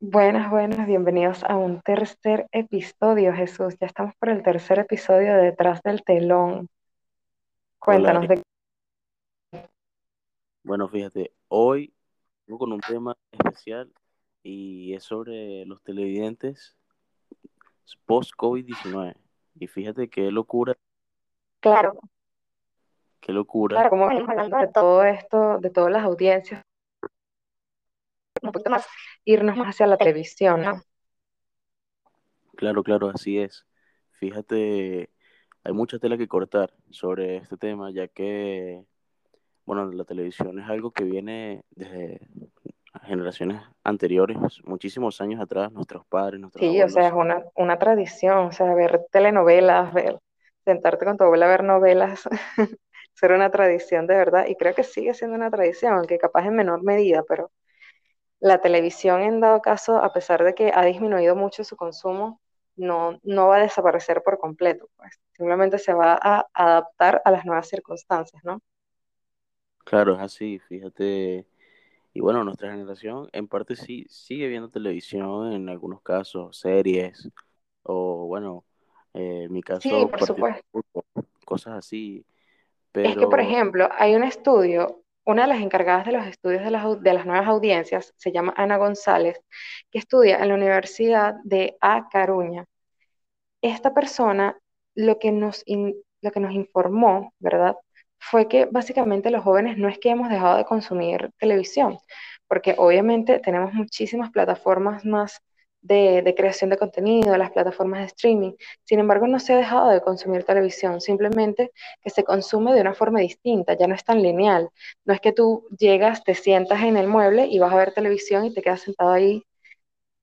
Buenas, buenas, bienvenidos a un tercer episodio, Jesús. Ya estamos por el tercer episodio de Detrás del Telón. Hola, Cuéntanos Ari. de... Bueno, fíjate, hoy vengo con un tema especial y es sobre los televidentes post-COVID-19. Y fíjate qué locura, Claro, qué locura. claro, como venimos hablando de todo esto, de todas las audiencias, un poquito más irnos más hacia la televisión, ¿no? Claro, claro, así es. Fíjate, hay mucha tela que cortar sobre este tema, ya que, bueno, la televisión es algo que viene desde generaciones anteriores, muchísimos años atrás, nuestros padres, nuestros Sí, o sea, es una, una tradición, o sea, ver telenovelas, ver, sentarte con tu abuela a ver novelas, ser una tradición de verdad, y creo que sigue siendo una tradición, aunque capaz en menor medida, pero La televisión, en dado caso, a pesar de que ha disminuido mucho su consumo, no, no va a desaparecer por completo, pues. Simplemente se va a adaptar a las nuevas circunstancias, ¿no? Claro, es así, fíjate. Y bueno, nuestra generación en parte sí sigue viendo televisión, en algunos casos, series, o bueno, eh, en mi Sí, caso, por partidos supuesto. cosas así. Es que, por ejemplo, hay un estudio, una de las encargadas de los estudios de las, de las nuevas audiencias, se llama Ana González, que estudia en la Universidad de A Caruña. esta persona lo que nos, lo que nos informó, ¿verdad? Fue que básicamente los jóvenes no es que hemos dejado de consumir televisión, porque obviamente tenemos muchísimas plataformas más de, de creación de contenido, las plataformas de streaming. Sin embargo, no se ha dejado de consumir televisión, simplemente que se consume de una forma distinta, ya no es tan lineal. No es que tú llegas, te sientas en el mueble y vas a ver televisión y te quedas sentado ahí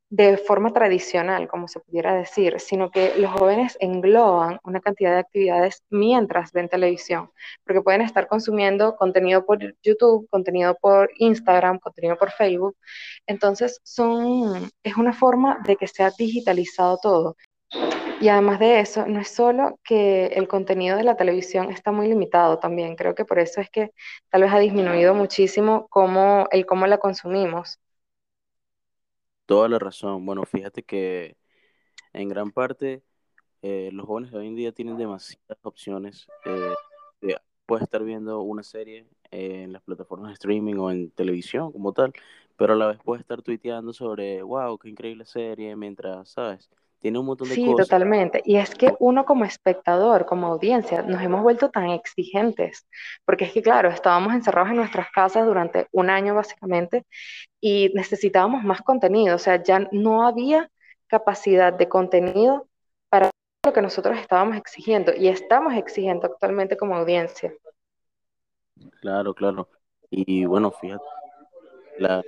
de forma tradicional, como se pudiera decir, sino que los jóvenes engloban una cantidad de actividades mientras ven televisión, porque pueden estar consumiendo contenido por YouTube, contenido por Instagram, contenido por Facebook. Entonces, son, es una forma de que se ha digitalizado todo. Y además de eso, no es solo que el contenido de la televisión está muy limitado también, creo que por eso es que tal vez ha disminuido muchísimo cómo, el cómo la consumimos. Toda la razón. Bueno, fíjate que en gran parte eh, los jóvenes de hoy en día tienen demasiadas opciones. Eh, de- puedes estar viendo una serie eh, en las plataformas de streaming o en televisión como tal, pero a la vez puedes estar tuiteando sobre, wow, qué increíble serie, mientras, ¿sabes? Tiene un montón de Sí, cosas. totalmente. Y es que uno como espectador, como audiencia, nos hemos vuelto tan exigentes, porque es que, claro, estábamos encerrados en nuestras casas durante un año básicamente y necesitábamos más contenido, o sea, ya no había capacidad de contenido para lo que nosotros estábamos exigiendo y estamos exigiendo actualmente como audiencia. Claro, claro. Y bueno, fíjate, la,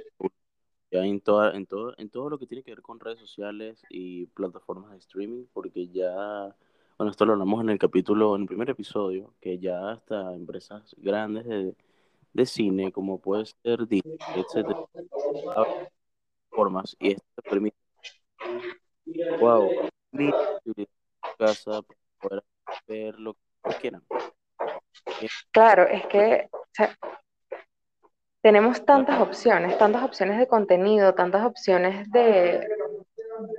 ya en toda, en todo, en todo lo que tiene que ver con redes sociales y plataformas de streaming, porque ya, bueno, esto lo hablamos en el capítulo, en el primer episodio, que ya hasta empresas grandes de, de cine, como puede ser Disney, etcétera, formas y esto te permite, wow, casa para poder ver lo que quieran. Claro, es que tenemos tantas opciones, tantas opciones de contenido, tantas opciones de,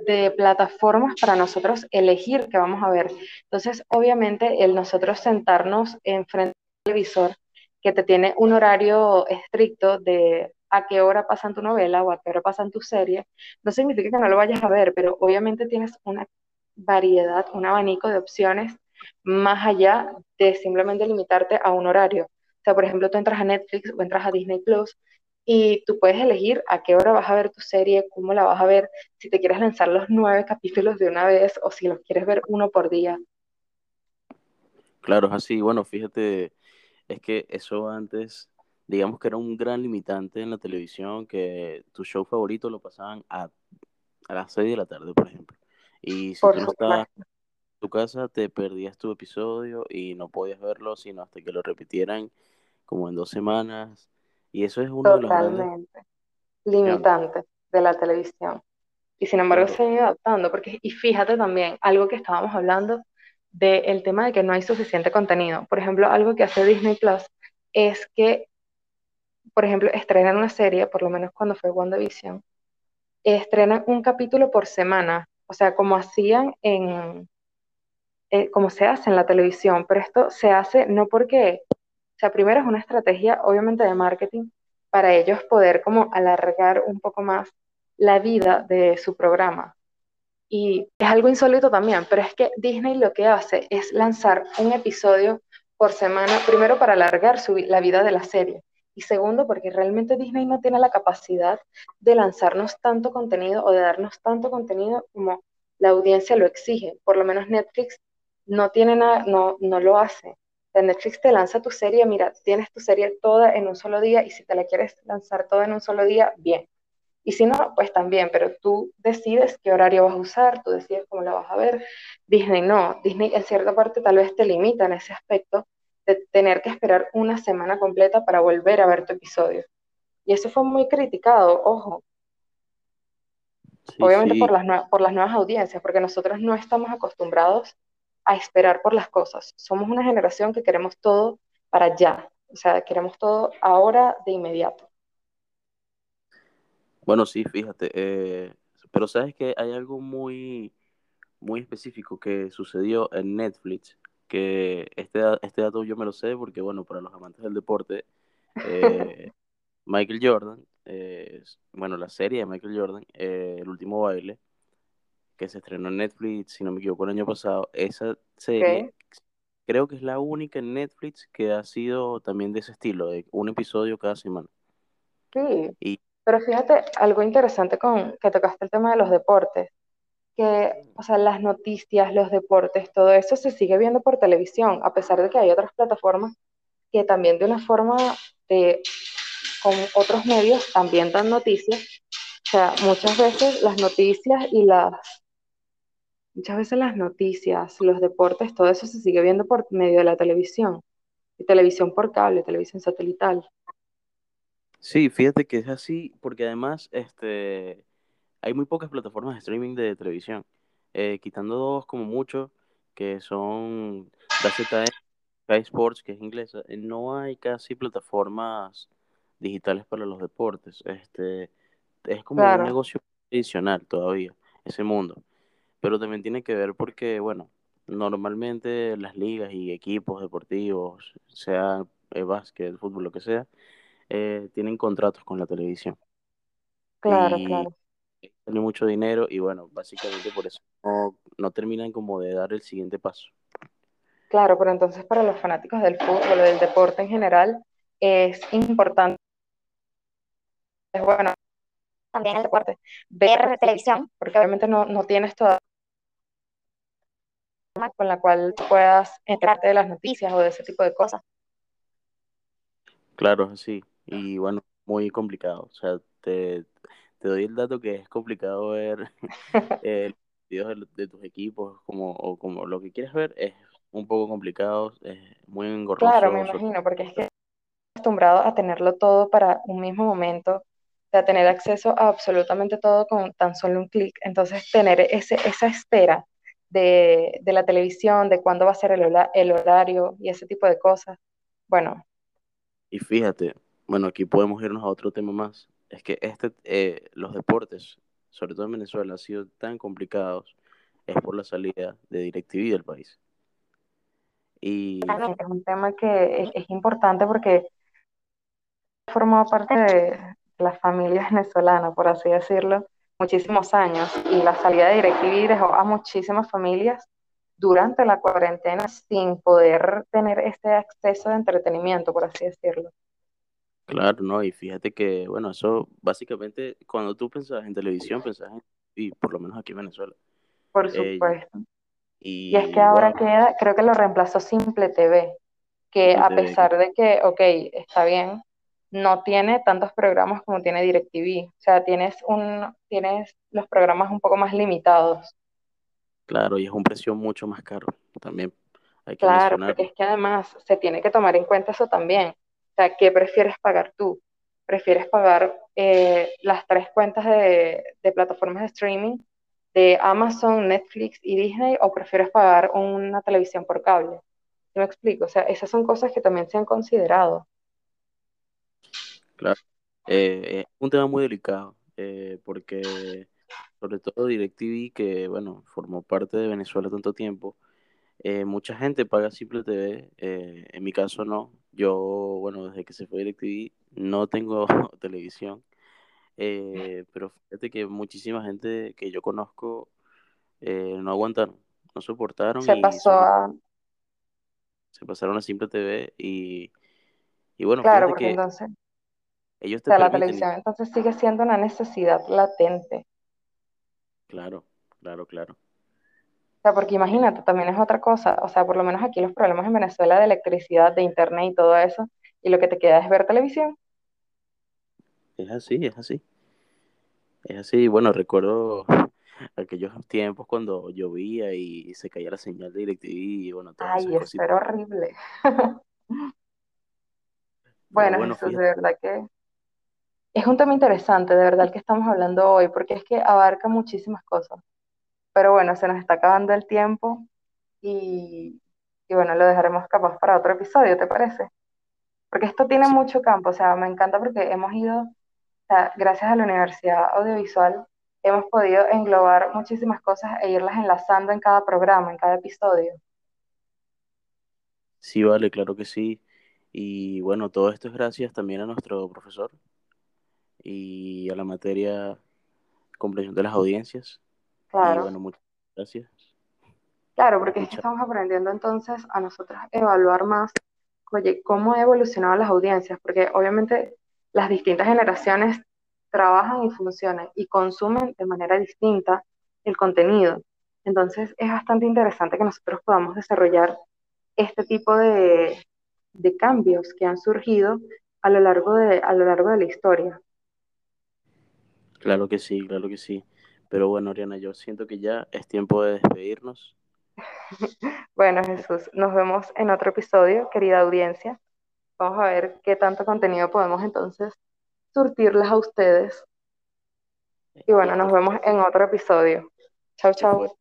de plataformas para nosotros elegir qué vamos a ver. Entonces, obviamente, el nosotros sentarnos enfrente del televisor que te tiene un horario estricto de a qué hora pasan tu novela o a qué hora pasan tu serie, no significa que no lo vayas a ver, pero obviamente tienes una variedad, un abanico de opciones más allá de simplemente limitarte a un horario. Sea, por ejemplo, tú entras a Netflix o entras a Disney Plus y tú puedes elegir a qué hora vas a ver tu serie, cómo la vas a ver, si te quieres lanzar los nueve capítulos de una vez o si los quieres ver uno por día. claro, es así. Bueno, fíjate, es que eso antes, digamos que era un gran limitante en la televisión, que tu show favorito lo pasaban a, a las 6 de la tarde, por ejemplo. Y si Por tú no estabas en tu casa, te perdías tu episodio y no podías verlo sino hasta que lo repitieran como en dos semanas. Y eso es uno de los grandes totalmente opciones. limitante de la televisión. Y sin embargo Claro, se han ido adaptando, porque, y fíjate también, algo que estábamos hablando del tema de que no hay suficiente contenido. Por ejemplo, algo que hace Disney Plus es que, por ejemplo, estrenan una serie, por lo menos cuando fue WandaVision, estrenan un capítulo por semana, o sea, como hacían en, eh, como se hace en la televisión, pero esto se hace no porque, o sea, primero es una estrategia obviamente de marketing para ellos poder como alargar un poco más la vida de su programa. Y es algo insólito también, pero es que Disney lo que hace es lanzar un episodio por semana, primero para alargar la vida de la serie y segundo porque realmente Disney no tiene la capacidad de lanzarnos tanto contenido o de darnos tanto contenido como la audiencia lo exige. Por lo menos Netflix no tiene nada, no, no lo hace. Netflix te lanza tu serie, mira, tienes tu serie toda en un solo día y si te la quieres lanzar toda en un solo día, bien. Y si no, pues también, pero tú decides qué horario vas a usar, tú decides cómo la vas a ver. Disney no, Disney en cierta parte tal vez te limita en ese aspecto de tener que esperar una semana completa para volver a ver tu episodio. Y eso fue muy criticado, ojo. Obviamente Por, las por las nuevas audiencias, porque nosotros no estamos acostumbrados a esperar por las cosas. Somos una generación que queremos todo para ya, o sea, queremos todo ahora de inmediato. Bueno, sí, fíjate, eh, pero sabes que hay algo muy, muy específico que sucedió en Netflix, que este, este dato yo me lo sé porque, bueno, para los amantes del deporte, eh, Michael Jordan, eh, bueno, la serie de Michael Jordan, El último baile, que se estrenó en Netflix, si no me equivoco, el año pasado. Esa serie creo que es la única en Netflix que ha sido también de ese estilo, de un episodio cada semana. Sí, pero fíjate, algo interesante con que tocaste el tema de los deportes, que, o sea, las noticias, los deportes, todo eso se sigue viendo por televisión, a pesar de que hay otras plataformas que también de una forma de, con otros medios también dan noticias. O sea, muchas veces las noticias y las Muchas veces las noticias, los deportes, todo eso se sigue viendo por medio de la televisión, y televisión por cable, televisión satelital. Sí, fíjate que es así, porque además este, hay muy pocas plataformas de streaming de televisión, eh, quitando dos como mucho, que son ZN, Sky Sports, que es inglesa, eh, no hay casi plataformas digitales para los deportes. Este, es como un negocio tradicional todavía, ese mundo pero también tiene que ver porque, bueno, normalmente las ligas y equipos deportivos, sea el básquet, el fútbol, lo que sea, eh, tienen contratos con la televisión. Claro, claro. Tienen mucho dinero y bueno, básicamente por eso no, no terminan como de dar el siguiente paso. Claro, pero entonces para los fanáticos del fútbol o del deporte en general es importante, es bueno, también el deporte, ver televisión, porque obviamente no, no tienes toda con la cual puedas enterarte de las noticias o de ese tipo de cosas. Claro, sí. Y bueno, muy complicado. O sea, te, doy el dato que es complicado ver el videos de, tus equipos como, o como lo que quieres ver. Es un poco complicado, es muy engorroso. Claro, me imagino, porque es que acostumbrado a tenerlo todo para un mismo momento, a tener acceso a absolutamente todo con tan solo un clic. Entonces, tener ese, esa espera de, la televisión, de cuándo va a ser el, el, horario y ese tipo de cosas. Bueno. Y fíjate, bueno, aquí podemos irnos a otro tema más. Es que este, eh, los deportes, sobre todo en Venezuela, han sido tan complicados, es por la salida de DirecTV del país. Y... Es un tema que es, es importante porque formado parte de las familias venezolanas, por así decirlo, muchísimos años y la salida de DirecTV dejó a muchísimas familias durante la cuarentena sin poder tener este acceso de entretenimiento, por así decirlo. Claro, no, y fíjate que, bueno, eso básicamente, cuando tú pensabas en televisión, pensabas en, y por lo menos aquí en Venezuela. Por eh, supuesto. y, es que ahora queda, creo que lo reemplazó Simple TV, que a pesar de que, ok, está bien, no tiene tantos programas como tiene DirecTV. O sea, tienes, un, tienes los programas un poco más limitados. Claro, y es un precio mucho más caro también. Hay que claro, porque es que además se tiene que tomar en cuenta eso también. O sea, ¿qué prefieres pagar tú? ¿Prefieres pagar eh, las tres cuentas de, de plataformas de streaming de Amazon, Netflix y Disney o prefieres pagar una televisión por cable? ¿Me explico? O sea, esas son cosas que también se han considerado. Claro. Eh, es un tema muy delicado. eh, porque sobre todo DirecTV, que bueno, formó parte de Venezuela tanto tiempo, eh, mucha gente paga Simple TV, eh, en mi caso no, yo bueno, desde que se fue DirecTV no tengo televisión, eh, pero fíjate que muchísima gente que yo conozco eh, no aguantaron, no soportaron Se y pasó a, se pasaron a Simple TV y, y bueno, claro, porque que entonces, ellos o sea, la televisión entonces sigue siendo una necesidad latente. claro, claro, claro. O sea, porque Es, imagínate, también es otra cosa, o sea, por lo menos aquí los problemas en Venezuela de electricidad, de internet y todo eso, y lo que te queda es ver televisión. es así, es así. Es así, bueno, recuerdo aquellos tiempos cuando llovía y se caía la señal de DirecTV y bueno, esas Ay, eso era horrible. Bueno, bueno, Jesús, de verdad que es un tema interesante, de verdad, el que estamos hablando hoy, porque es que abarca muchísimas cosas. Pero bueno, se nos está acabando el tiempo y, y bueno, lo dejaremos capaz para otro episodio, ¿te parece? Porque esto tiene sí, mucho campo, o sea, me encanta porque hemos ido, o sea, gracias a la Universidad Audiovisual, hemos podido englobar muchísimas cosas e irlas enlazando en cada programa, en cada episodio. sí, vale, claro que sí. Y bueno, todo esto es gracias también a nuestro profesor y a la materia comprensión de las audiencias. Y Claro, bueno, muchas gracias claro, por porque es que estamos aprendiendo entonces a nosotros evaluar más, oye, cómo han evolucionado las audiencias, porque obviamente las distintas generaciones trabajan y funcionan y consumen de manera distinta el contenido. Entonces es bastante interesante que nosotros podamos desarrollar este tipo de, de cambios que han surgido a lo largo de, a lo largo de la historia. Claro que sí, claro que sí. Pero bueno, Oriana, yo siento que ya es tiempo de despedirnos. Bueno, Jesús, nos vemos en otro episodio, querida audiencia. Vamos a ver qué tanto contenido podemos entonces surtirles a ustedes. Y bueno, nos vemos en otro episodio. Fue. chau.